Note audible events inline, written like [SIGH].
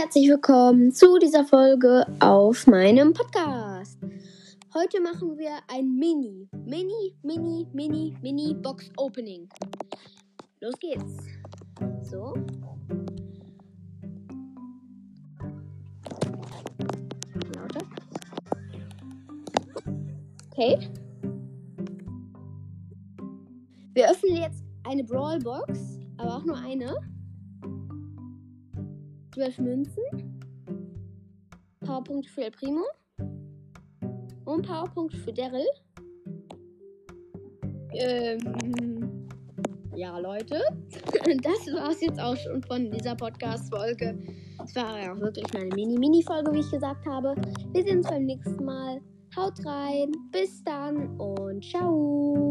herzlich willkommen zu dieser Folge auf meinem Podcast. Heute machen wir ein Mini, Mini, Mini, Mini, Mini Box Opening. Los geht's. So. Lauter. Okay. Wir öffnen jetzt eine Brawl Box, aber auch nur eine. 12 Münzen. Powerpunkte für El Primo. Und Powerpunkte für Daryl. Ähm, ja, Leute. [LAUGHS] Das war es jetzt auch schon von dieser Podcast-Folge. Es war ja wirklich eine Mini-Mini-Folge, wie ich gesagt habe. Wir sehen uns beim nächsten Mal. Haut rein. Bis dann und ciao.